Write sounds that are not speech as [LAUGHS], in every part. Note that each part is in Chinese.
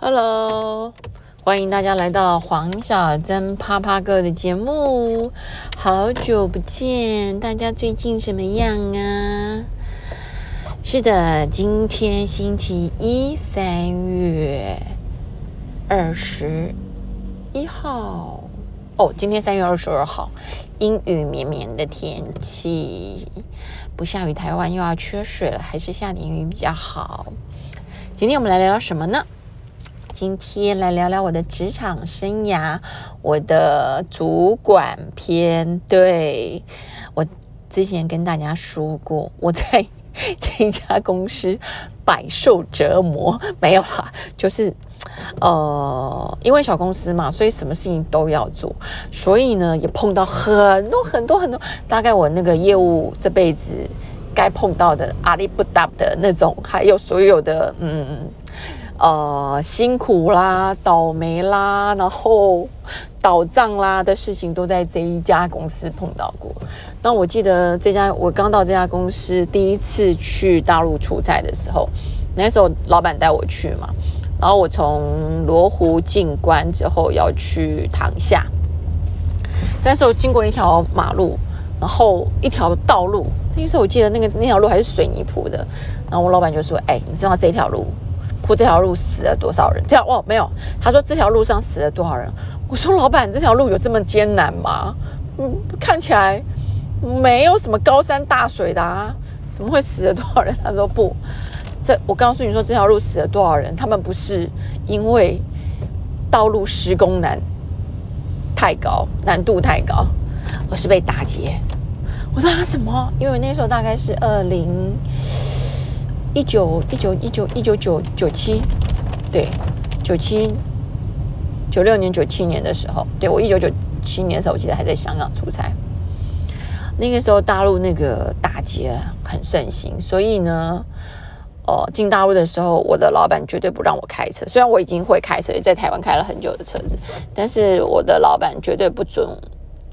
Hello，欢迎大家来到黄小珍啪啪哥的节目。好久不见，大家最近怎么样啊？是的，今天星期一，三月二十一号。哦，今天三月二十二号，阴雨绵绵的天气，不下雨，台湾又要缺水了，还是下点雨比较好。今天我们来聊聊什么呢？今天来聊聊我的职场生涯，我的主管篇。对我之前跟大家说过，我在这一家公司百受折磨，没有啦，就是呃，因为小公司嘛，所以什么事情都要做，所以呢，也碰到很多很多很多，大概我那个业务这辈子该碰到的阿里不达的那种，还有所有的嗯。呃，辛苦啦，倒霉啦，然后倒账啦的事情，都在这一家公司碰到过。那我记得这家我刚到这家公司第一次去大陆出差的时候，那时候老板带我去嘛，然后我从罗湖进关之后要去塘下，那时候经过一条马路，然后一条道路，那时候我记得那个那条路还是水泥铺的，然后我老板就说：“哎，你知道这条路？”铺这条路死了多少人？这样哦，没有。他说这条路上死了多少人？我说老板，这条路有这么艰难吗？嗯，看起来没有什么高山大水的啊，怎么会死了多少人？他说不，这我告诉你说这条路死了多少人？他们不是因为道路施工难太高，难度太高，而是被打劫。我说什么？因为那时候大概是二零。一九一九一九一九九九七，对，九七九六年九七年的时候，对我一九九七年的时候，我记得还在香港出差。那个时候大陆那个打劫很盛行，所以呢，哦，进大陆的时候，我的老板绝对不让我开车。虽然我已经会开车，在台湾开了很久的车子，但是我的老板绝对不准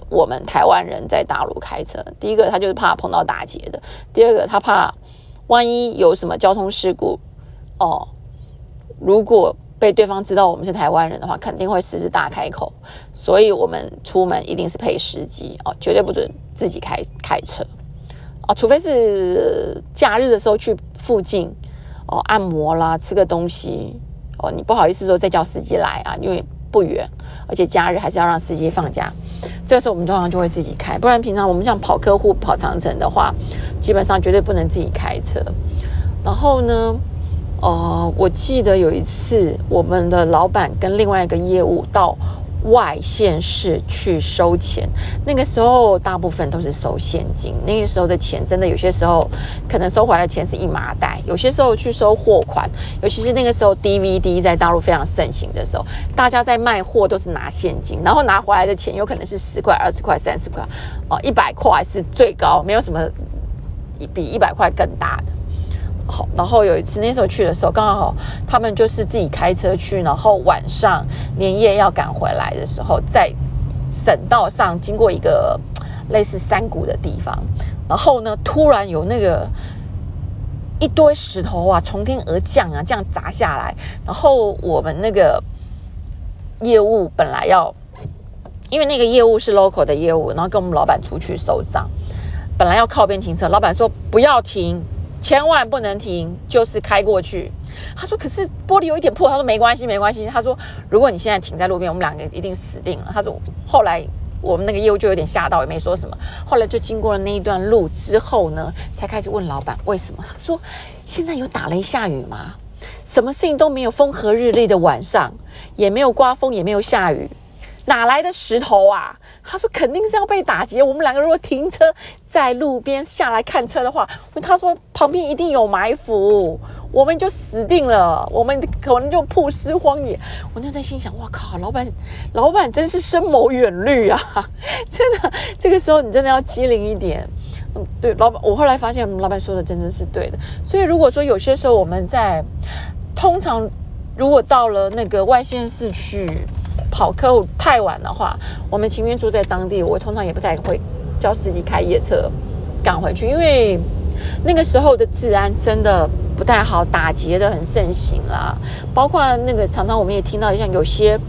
我们台湾人在大陆开车。第一个，他就是怕碰到打劫的；第二个，他怕。万一有什么交通事故，哦，如果被对方知道我们是台湾人的话，肯定会狮子大开口。所以我们出门一定是配司机哦，绝对不准自己开开车哦，除非是假日的时候去附近哦按摩啦，吃个东西哦，你不好意思说再叫司机来啊，因为不远，而且假日还是要让司机放假。这个时候我们通常就会自己开，不然平常我们像跑客户、跑长城的话，基本上绝对不能自己开车。然后呢，呃，我记得有一次，我们的老板跟另外一个业务到。外县市去收钱，那个时候大部分都是收现金。那个时候的钱真的有些时候可能收回来的钱是一麻袋，有些时候去收货款，尤其是那个时候 DVD 在大陆非常盛行的时候，大家在卖货都是拿现金，然后拿回来的钱有可能是十块、二十块、三十块，哦，一百块是最高，没有什么比一百块更大的。好，然后有一次那时候去的时候，刚好他们就是自己开车去，然后晚上连夜要赶回来的时候，在省道上经过一个类似山谷的地方，然后呢，突然有那个一堆石头啊，从天而降啊，这样砸下来，然后我们那个业务本来要，因为那个业务是 local 的业务，然后跟我们老板出去收账，本来要靠边停车，老板说不要停。千万不能停，就是开过去。他说：“可是玻璃有一点破。”他说：“没关系，没关系。”他说：“如果你现在停在路边，我们两个一定死定了。”他说：“后来我们那个业务就有点吓到，也没说什么。后来就经过了那一段路之后呢，才开始问老板为什么。他说：“现在有打雷下雨吗？什么事情都没有，风和日丽的晚上，也没有刮风，也没有下雨。”哪来的石头啊？他说肯定是要被打劫。我们两个如果停车在路边下来看车的话，他说旁边一定有埋伏，我们就死定了，我们可能就曝尸荒野。我就在心想：哇靠，老板，老板真是深谋远虑啊！[LAUGHS] 真的，这个时候你真的要机灵一点。嗯，对，老板，我后来发现老板说的真的是对的。所以如果说有些时候我们在通常如果到了那个外县市去。跑客户太晚的话，我们情愿住在当地。我通常也不太会叫司机开夜车赶回去，因为那个时候的治安真的不太好，打劫的很盛行啦。包括那个常常我们也听到，像有些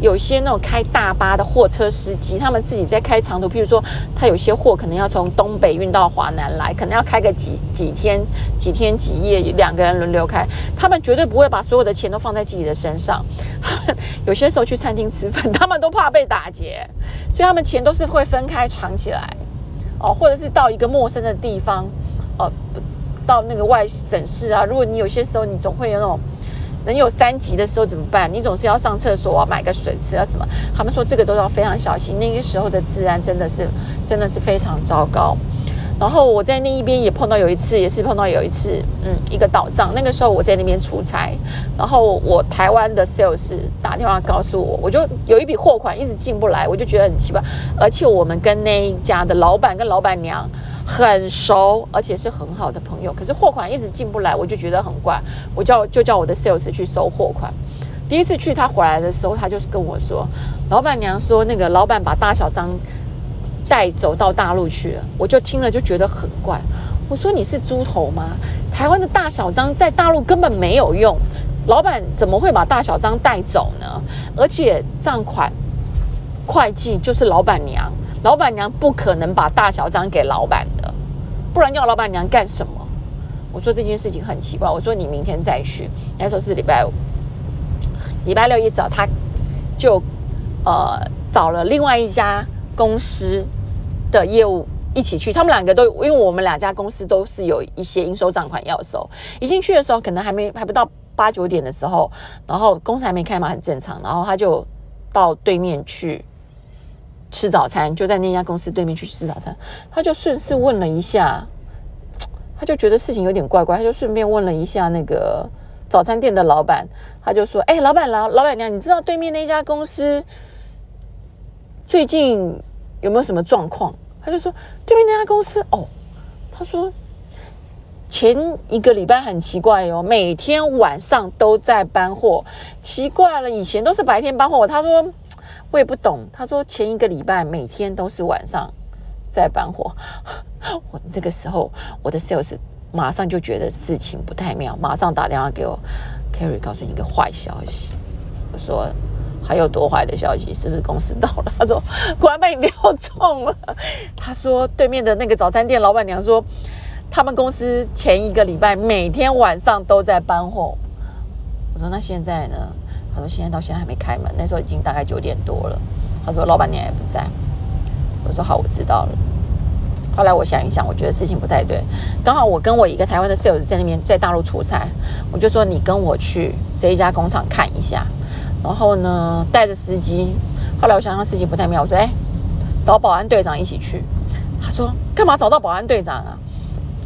有些那种开大巴的货车司机，他们自己在开长途，譬如说他有些货可能要从东北运到华南来，可能要开个几几天、几天几夜，两个人轮流开，他们绝对不会把所有的钱都放在自己的身上。[LAUGHS] 有些时候去餐厅吃饭，他们都怕被打劫，所以他们钱都是会分开藏起来。哦，或者是到一个陌生的地方，哦，到那个外省市啊。如果你有些时候你总会有那种人有三级的时候怎么办？你总是要上厕所啊，买个水吃啊什么？他们说这个都要非常小心。那个时候的治安真的是真的是非常糟糕。然后我在那一边也碰到有一次，也是碰到有一次，嗯，一个倒账。那个时候我在那边出差，然后我台湾的 sales 打电话告诉我，我就有一笔货款一直进不来，我就觉得很奇怪。而且我们跟那一家的老板跟老板娘很熟，而且是很好的朋友，可是货款一直进不来，我就觉得很怪。我叫就叫我的 sales 去收货款。第一次去他回来的时候，他就是跟我说，老板娘说那个老板把大小张。带走到大陆去了，我就听了就觉得很怪。我说你是猪头吗？台湾的大小章在大陆根本没有用，老板怎么会把大小章带走呢？而且账款会计就是老板娘，老板娘不可能把大小章给老板的，不然要老板娘干什么？我说这件事情很奇怪。我说你明天再去，那时候是礼拜五，礼拜六一早他就呃找了另外一家公司。的业务一起去，他们两个都因为我们两家公司都是有一些应收账款要收。一进去的时候，可能还没还不到八九点的时候，然后公司还没开嘛，很正常。然后他就到对面去吃早餐，就在那家公司对面去吃早餐。他就顺势问了一下，他就觉得事情有点怪怪，他就顺便问了一下那个早餐店的老板，他就说：“哎，老板老老板娘，你知道对面那家公司最近？”有没有什么状况？他就说对面那家公司哦，他说前一个礼拜很奇怪哦，每天晚上都在搬货，奇怪了，以前都是白天搬货。他说我也不懂。他说前一个礼拜每天都是晚上在搬货。[LAUGHS] 我这个时候我的 sales 马上就觉得事情不太妙，马上打电话给我，Carry 告诉你一个坏消息。我说。还有多坏的消息？是不是公司倒了？他说果然被你料中了。他说对面的那个早餐店老板娘说，他们公司前一个礼拜每天晚上都在搬货。我说那现在呢？他说现在到现在还没开门。那时候已经大概九点多了。他说老板娘也不在。我说好，我知道了。后来我想一想，我觉得事情不太对。刚好我跟我一个台湾的 sales 在那边在大陆出差，我就说你跟我去这一家工厂看一下。然后呢，带着司机。后来我想想司机不太妙，我说：“哎，找保安队长一起去。”他说：“干嘛找到保安队长啊？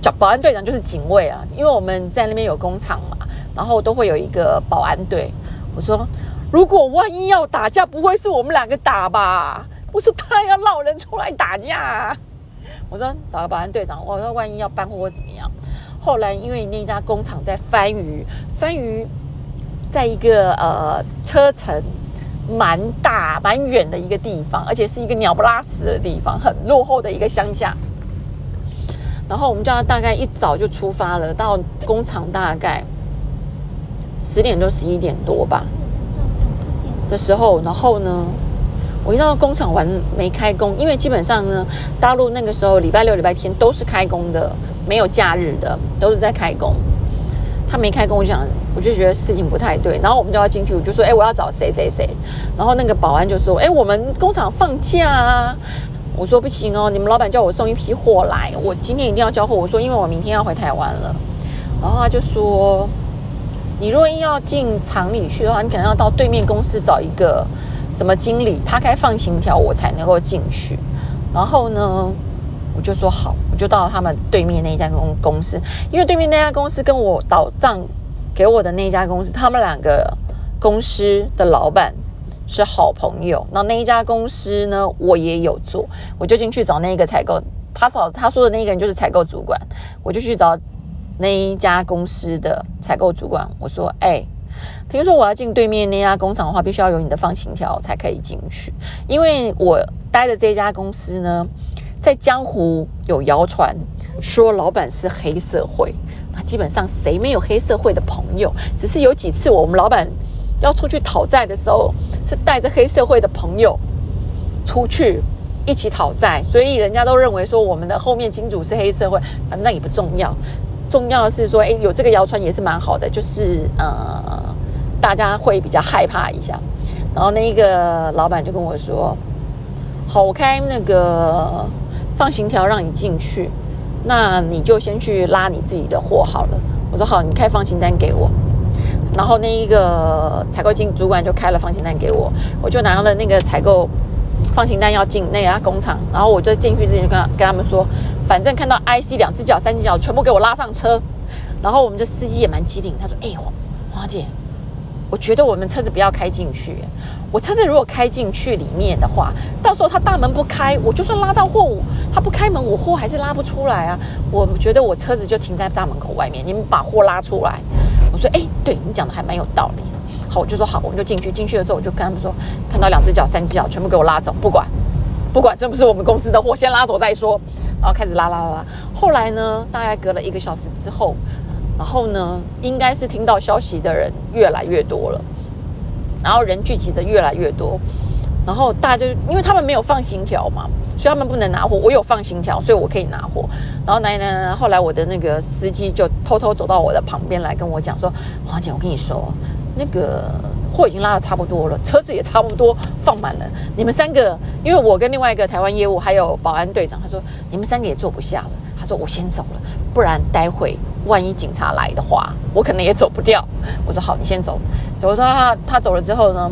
找保安队长就是警卫啊，因为我们在那边有工厂嘛，然后都会有一个保安队。”我说：“如果万一要打架，不会是我们两个打吧？”我说：“他要闹人出来打架。”我说：“找个保安队长。”我说：“万一要搬货或怎么样？”后来因为那家工厂在番禺，番禺。在一个呃车程蛮大蛮远的一个地方，而且是一个鸟不拉屎的地方，很落后的一个乡下。然后我们叫他大概一早就出发了，到工厂大概十点多十一点多吧的时候，然后呢，我一到工厂完没开工，因为基本上呢，大陆那个时候礼拜六礼拜天都是开工的，没有假日的，都是在开工。他没开工，我想，我就觉得事情不太对。然后我们就要进去，我就说：“哎，我要找谁谁谁。”然后那个保安就说：“哎，我们工厂放假啊。”我说：“不行哦，你们老板叫我送一批货来，我今天一定要交货。”我说：“因为我明天要回台湾了。”然后他就说：“你如果硬要进厂里去的话，你可能要到对面公司找一个什么经理，他开放行条，我才能够进去。”然后呢？我就说好，我就到他们对面那一家公公司，因为对面那家公司跟我倒账给我的那家公司，他们两个公司的老板是好朋友。那那一家公司呢，我也有做，我就进去找那个采购，他找他说的那个人就是采购主管，我就去找那一家公司的采购主管，我说：“哎，听说我要进对面那家工厂的话，必须要有你的放行条才可以进去，因为我待的这家公司呢。”在江湖有谣传说老板是黑社会，那基本上谁没有黑社会的朋友？只是有几次我们老板要出去讨债的时候，是带着黑社会的朋友出去一起讨债，所以人家都认为说我们的后面金主是黑社会，那也不重要。重要的是说，哎，有这个谣传也是蛮好的，就是呃，大家会比较害怕一下。然后那一个老板就跟我说：“好，我开那个放行条让你进去，那你就先去拉你自己的货好了。”我说：“好，你开放行单给我。”然后那一个采购经主管就开了放行单给我，我就拿了那个采购放行单要进那家工厂，然后我就进去之前就跟跟他们说，反正看到 IC 两只脚、三只脚全部给我拉上车。然后我们这司机也蛮机灵，他说：“哎，黄黄姐。”我觉得我们车子不要开进去。我车子如果开进去里面的话，到时候他大门不开，我就算拉到货物，他不开门，我货还是拉不出来啊。我觉得我车子就停在大门口外面，你们把货拉出来。我说，哎，对你讲的还蛮有道理。好，我就说好，我们就进去。进去的时候，我就跟他们说，看到两只脚、三只脚，全部给我拉走，不管，不管是不是我们公司的货，先拉走再说。然后开始拉拉拉拉。后来呢，大概隔了一个小时之后。然后呢，应该是听到消息的人越来越多了，然后人聚集的越来越多，然后大家就因为他们没有放行条嘛，所以他们不能拿货。我有放行条，所以我可以拿货。然后呢呢，后来我的那个司机就偷偷走到我的旁边来跟我讲说：“黄姐，我跟你说，那个货已经拉的差不多了，车子也差不多放满了。你们三个，因为我跟另外一个台湾业务还有保安队长，他说你们三个也坐不下了。他说我先走了，不然待会。”万一警察来的话，我可能也走不掉。我说好，你先走。走说他他走了之后呢，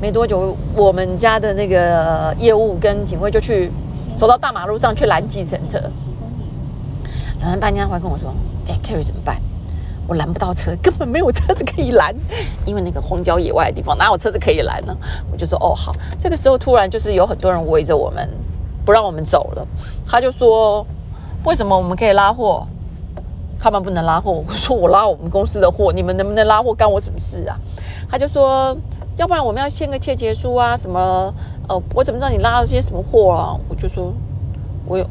没多久，我们家的那个业务跟警卫就去走到大马路上去拦计程车。拦了半天，他跟我说：“哎，Kerry 怎么办？我拦不到车，根本没有车子可以拦，[LAUGHS] 因为那个荒郊野外的地方哪有车子可以拦呢？”我就说：“哦，好。”这个时候突然就是有很多人围着我们，不让我们走了。他就说：“为什么我们可以拉货？”他们不能拉货，我说我拉我们公司的货，你们能不能拉货干我什么事啊？他就说，要不然我们要签个切结书啊，什么？呃，我怎么知道你拉了些什么货啊？我就说，我有，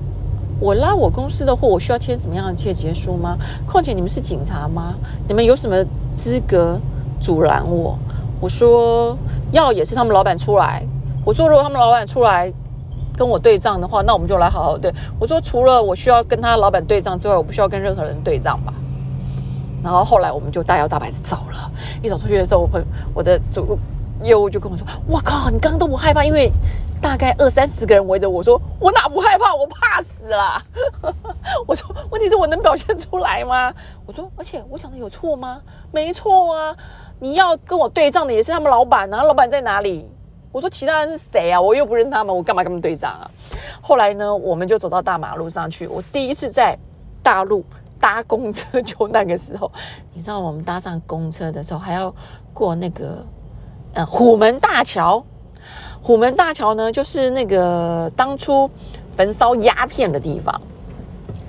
我拉我公司的货，我需要签什么样的切结书吗？况且你们是警察吗？你们有什么资格阻拦我？我说要也是他们老板出来。我说如果他们老板出来。跟我对账的话，那我们就来好好对。我说，除了我需要跟他老板对账之外，我不需要跟任何人对账吧。然后后来我们就大摇大摆的走了。一走出去的时候，我朋我的主业务就跟我说：“我靠，你刚刚都不害怕？因为大概二三十个人围着我说，我哪不害怕？我怕死了。[LAUGHS] ”我说：“问题是我能表现出来吗？”我说：“而且我讲的有错吗？没错啊，你要跟我对账的也是他们老板啊，老板在哪里？”我说其他人是谁啊？我又不认他们，我干嘛跟他们对账啊？后来呢，我们就走到大马路上去。我第一次在大陆搭公车，就那个时候，[LAUGHS] 你知道，我们搭上公车的时候还要过那个呃虎门大桥。虎门大桥呢，就是那个当初焚烧鸦片的地方。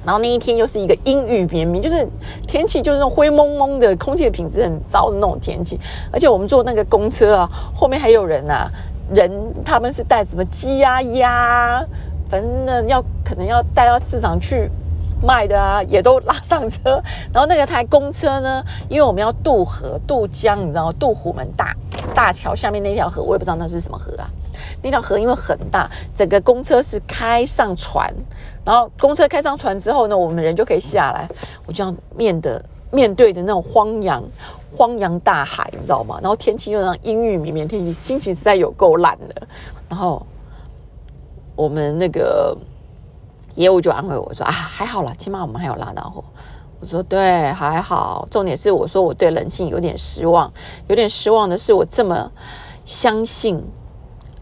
然后那一天又是一个阴雨绵绵，就是天气就是那种灰蒙蒙的，空气的品质很糟的那种天气。而且我们坐那个公车啊，后面还有人啊，人他们是带什么鸡呀鸭，反正要可能要带到市场去卖的啊，也都拉上车。然后那个台公车呢，因为我们要渡河渡江，你知道吗？渡虎门大大桥下面那条河，我也不知道那是什么河啊。那条河因为很大，整个公车是开上船，然后公车开上船之后呢，我们人就可以下来。我这样面的面对的那种荒洋、荒洋大海，你知道吗？然后天气又让阴雨绵绵，天气心情实在有够烂的。然后我们那个业务就安慰我说：“啊，还好啦，起码我们还有拉到货。”我说：“对，还好。重点是我说我对人性有点失望，有点失望的是我这么相信。”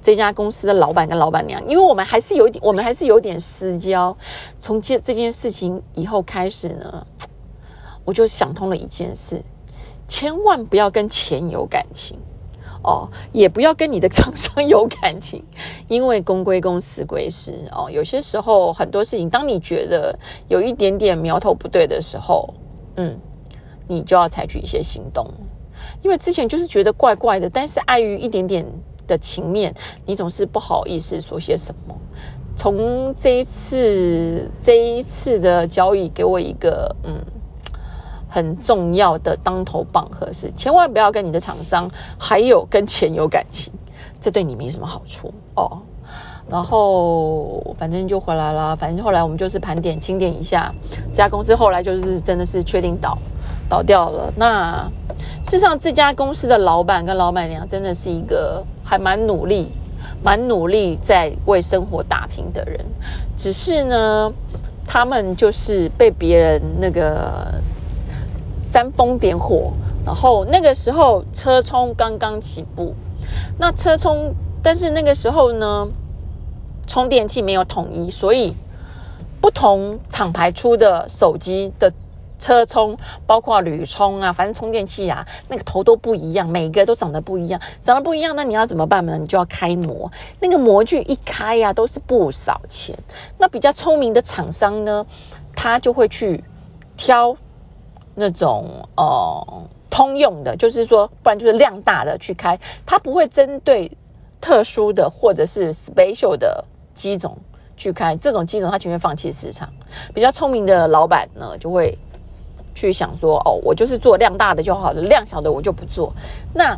这家公司的老板跟老板娘，因为我们还是有一点，我们还是有点私交。从这这件事情以后开始呢，我就想通了一件事：千万不要跟钱有感情哦，也不要跟你的厂商 [LAUGHS] 有感情，因为公归公，私归私哦。有些时候很多事情，当你觉得有一点点苗头不对的时候，嗯，你就要采取一些行动。因为之前就是觉得怪怪的，但是碍于一点点。的情面，你总是不好意思说些什么。从这一次这一次的交易给我一个嗯很重要的当头棒喝是，千万不要跟你的厂商还有跟钱有感情，这对你没什么好处哦。然后反正就回来了，反正后来我们就是盘点清点一下这家公司，后来就是真的是确定倒倒掉了。那事实上这家公司的老板跟老板娘真的是一个还蛮努力、蛮努力在为生活打拼的人，只是呢，他们就是被别人那个煽风点火，然后那个时候车充刚刚起步，那车充，但是那个时候呢。充电器没有统一，所以不同厂牌出的手机的车充，包括铝充啊，反正充电器啊，那个头都不一样，每个都长得不一样，长得不一样，那你要怎么办呢？你就要开模，那个模具一开呀，都是不少钱。那比较聪明的厂商呢，他就会去挑那种呃通用的，就是说，不然就是量大的去开，他不会针对特殊的或者是 special 的。机种去开这种机种，他情愿放弃市场。比较聪明的老板呢，就会去想说：哦，我就是做量大的就好了，量小的我就不做。那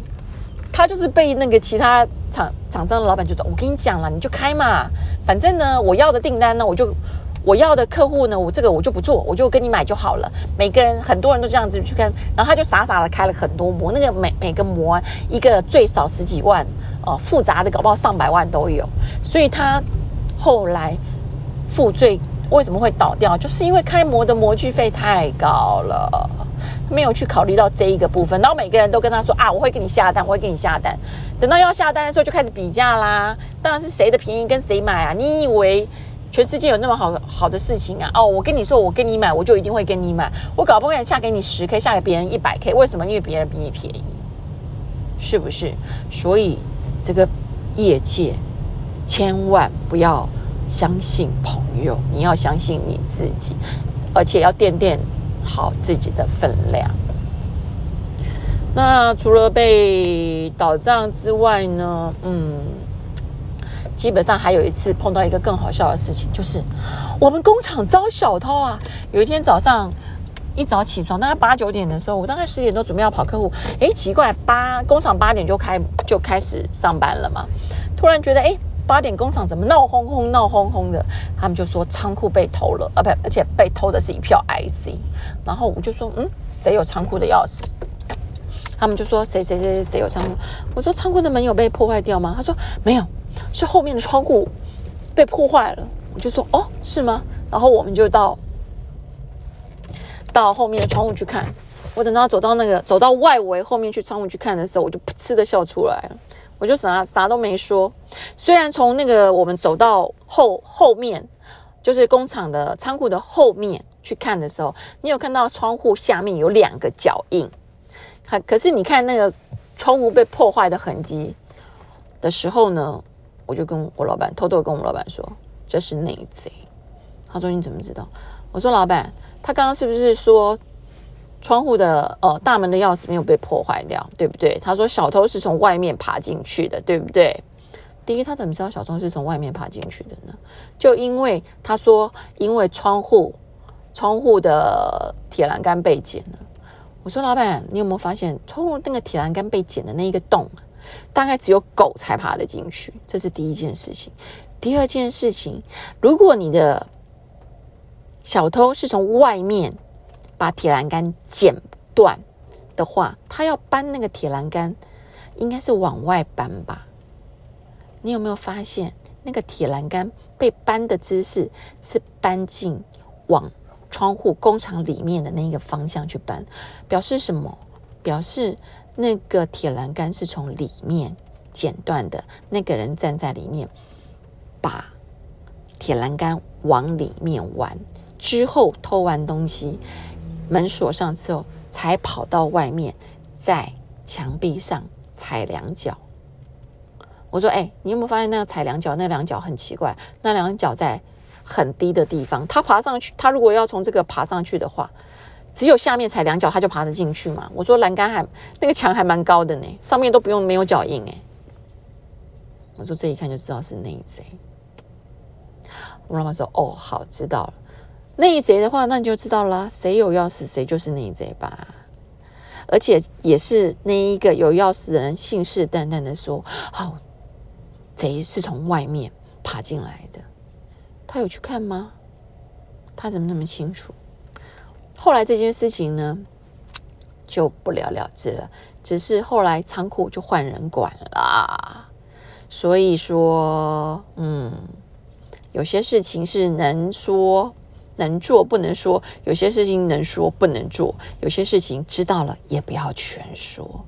他就是被那个其他厂厂商的老板就说：我跟你讲了，你就开嘛，反正呢，我要的订单呢，我就我要的客户呢，我这个我就不做，我就跟你买就好了。每个人很多人都这样子去看，然后他就傻傻的开了很多模，那个每每个模一个最少十几万哦，复杂的搞不好上百万都有，所以他。后来负罪为什么会倒掉？就是因为开模的模具费太高了，没有去考虑到这一个部分。然后每个人都跟他说啊，我会给你下单，我会给你下单。等到要下单的时候，就开始比价啦。当然是谁的便宜跟谁买啊？你以为全世界有那么好好的事情啊？哦，我跟你说，我跟你买，我就一定会跟你买。我搞不好下给你十 K，下给别人一百 K，为什么？因为别人比你便宜，是不是？所以这个业界。千万不要相信朋友，你要相信你自己，而且要垫垫好自己的分量。那除了被倒账之外呢？嗯，基本上还有一次碰到一个更好笑的事情，就是我们工厂招小偷啊！有一天早上一早起床，大概八九点的时候，我大概十点多准备要跑客户，哎，奇怪，八工厂八点就开就开始上班了嘛，突然觉得哎。八点工厂怎么闹哄哄、闹哄哄的？他们就说仓库被偷了，啊不，而且被偷的是一票 IC。然后我就说，嗯，谁有仓库的钥匙？他们就说谁谁谁谁有仓库。我说仓库的门有被破坏掉吗？他说没有，是后面的窗户被破坏了。我就说哦，是吗？然后我们就到到后面的窗户去看。我等到走到那个走到外围后面去窗户去看的时候，我就噗嗤的笑出来了。我就啥啥都没说，虽然从那个我们走到后后面，就是工厂的仓库的后面去看的时候，你有看到窗户下面有两个脚印，可可是你看那个窗户被破坏的痕迹的时候呢，我就跟我老板偷偷跟我们老板说这是内贼，他说你怎么知道？我说老板，他刚刚是不是说？窗户的呃大门的钥匙没有被破坏掉，对不对？他说小偷是从外面爬进去的，对不对？第一，他怎么知道小偷是从外面爬进去的呢？就因为他说，因为窗户窗户的铁栏杆被剪了。我说老板，你有没有发现窗户那个铁栏杆被剪的那一个洞，大概只有狗才爬得进去？这是第一件事情。第二件事情，如果你的小偷是从外面。把铁栏杆剪断的话，他要搬那个铁栏杆，应该是往外搬吧？你有没有发现那个铁栏杆被搬的姿势是搬进往窗户工厂里面的那个方向去搬？表示什么？表示那个铁栏杆是从里面剪断的。那个人站在里面，把铁栏杆往里面玩，之后偷完东西。门锁上之后，才跑到外面，在墙壁上踩两脚。我说：“哎，你有没有发现那个踩两脚？那两脚很奇怪，那两脚在很低的地方。他爬上去，他如果要从这个爬上去的话，只有下面踩两脚，他就爬得进去嘛。”我说：“栏杆还那个墙还蛮高的呢，上面都不用没有脚印哎。”我说：“这一看就知道是内贼。”我妈妈说：“哦，好，知道了。内贼的话，那你就知道了，谁有钥匙，谁就是内贼吧。而且也是那一个有钥匙的人信誓旦旦的说：‘哦，贼是从外面爬进来的。’他有去看吗？他怎么那么清楚？后来这件事情呢，就不了了之了。只是后来仓库就换人管啦。所以说，嗯。”有些事情是能说能做不能说，有些事情能说不能做，有些事情知道了也不要全说。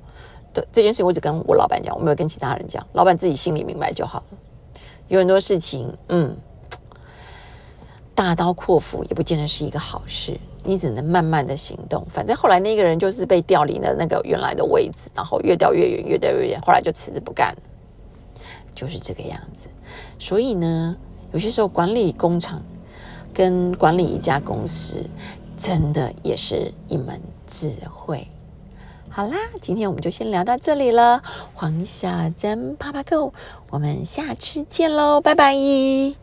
对这件事情，我只跟我老板讲，我没有跟其他人讲，老板自己心里明白就好了。有很多事情，嗯，大刀阔斧也不见得是一个好事，你只能慢慢的行动。反正后来那个人就是被调离了那个原来的位置，然后越调越远，越调越远，后来就辞职不干，就是这个样子。所以呢。有些时候管理工厂跟管理一家公司，真的也是一门智慧。好啦，今天我们就先聊到这里了。黄小珍啪啪 Go，我们下次见喽，拜拜。